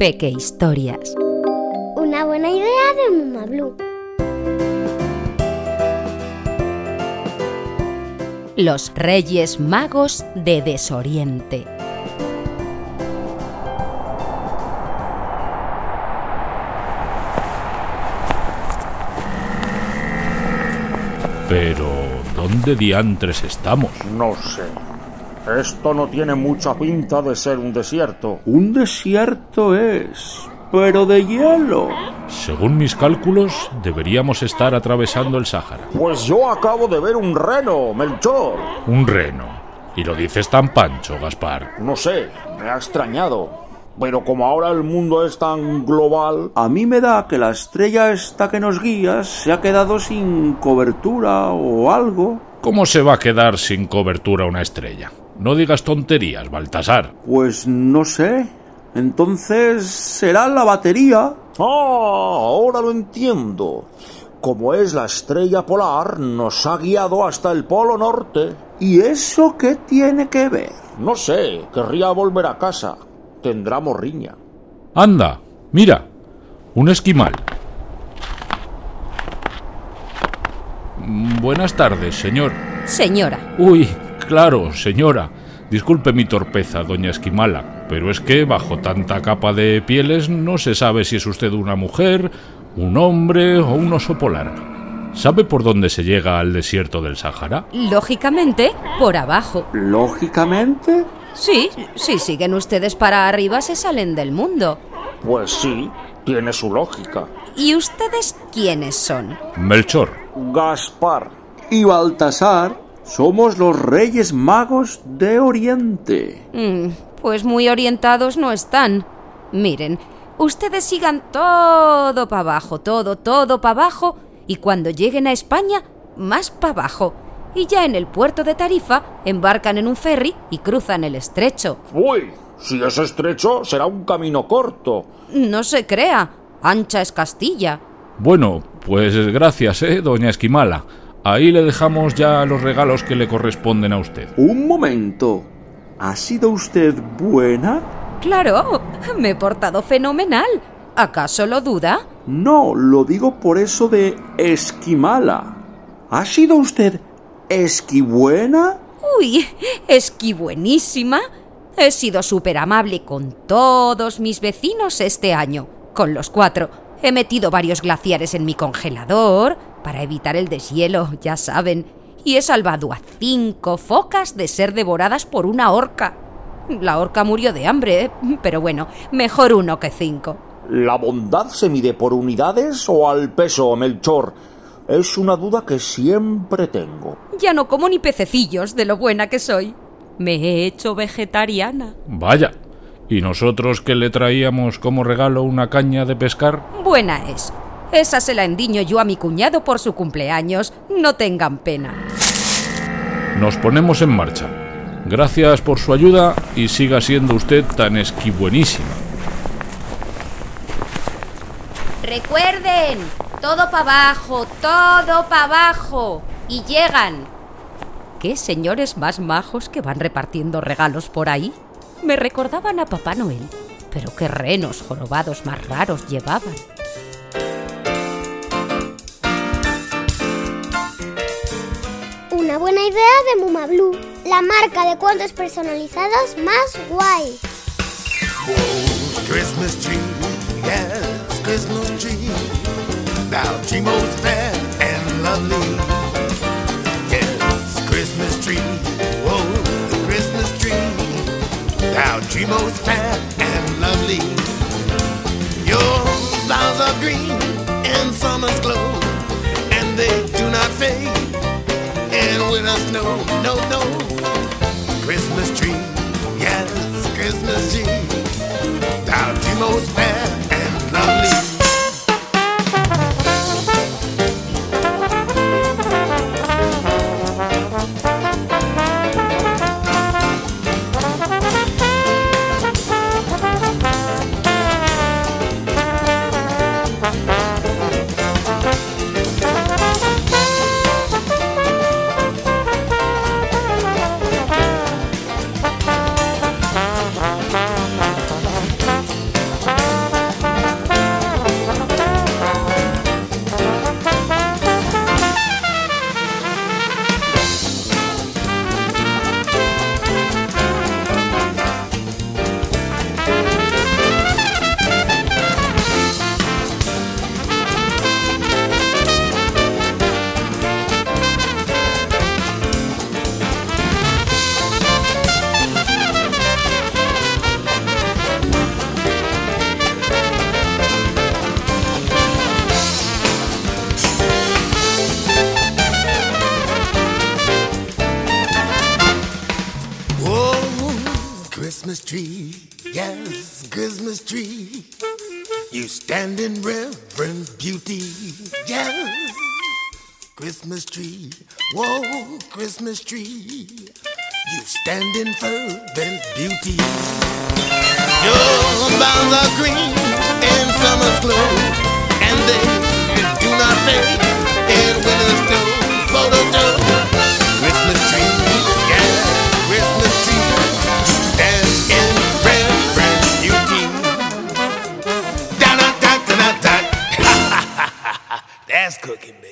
Peque Historias. Una buena idea de Muma Blue. Los Reyes Magos de Desoriente. Pero, ¿dónde diantres estamos? No sé. Esto no tiene mucha pinta de ser un desierto. Un desierto es, pero de hielo. Según mis cálculos, deberíamos estar atravesando el Sáhara. Pues yo acabo de ver un reno, Melchor. Un reno. Y lo dices tan pancho, Gaspar. No sé, me ha extrañado. Pero como ahora el mundo es tan global... A mí me da que la estrella esta que nos guía se ha quedado sin cobertura o algo. ¿Cómo se va a quedar sin cobertura una estrella? No digas tonterías, Baltasar. Pues no sé. Entonces será la batería. Ah, ahora lo entiendo. Como es la estrella polar, nos ha guiado hasta el polo norte. ¿Y eso qué tiene que ver? No sé, querría volver a casa. Tendrá morriña. Anda, mira, un esquimal. Mm, Buenas tardes, señor. Señora, Uy, claro, señora. Disculpe mi torpeza, doña Esquimala, pero es que bajo tanta capa de pieles no se sabe si es usted una mujer, un hombre o un oso polar. ¿Sabe por dónde se llega al desierto del Sáhara? lógicamente, por abajo. Lógicamente, Sí, si siguen ustedes para arriba se salen del mundo. Pues sí, tiene su lógica. ¿Y ustedes quiénes son? Melchor. Gaspar. y Baltasar somos los Reyes Magos de Oriente. Mm, pues muy orientados no están. Miren, ustedes sigan todo para abajo, todo, todo para abajo, y cuando lleguen a España, más para abajo. Y ya en el puerto de Tarifa embarcan en un ferry y cruzan el estrecho. Uy, si es estrecho, será un camino corto. No se crea, ancha es Castilla. Bueno, pues gracias, ¿eh, doña Esquimala? Ahí le dejamos ya los regalos que le corresponden a usted. Un momento. ¿Ha sido usted buena? Claro, me he portado fenomenal. ¿Acaso lo duda? No, lo digo por eso de esquimala. ¿Ha sido usted esquibuena? Uy, esquí buenísima. He sido súper amable con todos mis vecinos este año, con los cuatro. He metido varios glaciares en mi congelador para evitar el deshielo, ya saben, y he salvado a cinco focas de ser devoradas por una orca. La orca murió de hambre, ¿eh? pero bueno, mejor uno que cinco. ¿La bondad se mide por unidades o al peso, Melchor? Es una duda que siempre tengo. Ya no como ni pececillos de lo buena que soy. Me he hecho vegetariana. Vaya. ¿Y nosotros que le traíamos como regalo una caña de pescar? Buena es. Esa se la endiño yo a mi cuñado por su cumpleaños. No tengan pena. Nos ponemos en marcha. Gracias por su ayuda y siga siendo usted tan esquibuenísima. Recuerden, todo para abajo, todo para abajo. Y llegan. ¿Qué señores más majos que van repartiendo regalos por ahí? Me recordaban a Papá Noel, pero qué renos jorobados más raros llevaban. Idea de Muma Blue. La marca de cuentos personalizados más guay. Christmas tree, yes, Christmas tree. Now Chimo's fair and lovely. Yes, Christmas tree, whoa, the Christmas tree. Now Chimo's fair and lovely. Your flowers are green and summer's glow, and they do not fade. And winter snow, no, no. Christmas tree, yes, Christmas tree. You stand in reverent beauty, yes. Christmas tree, whoa, Christmas tree. You stand in fervent beauty. Your boughs are green in summer's glow, and they do not fade in winter's snow. Photo Da da da da da da. That's cooking, baby.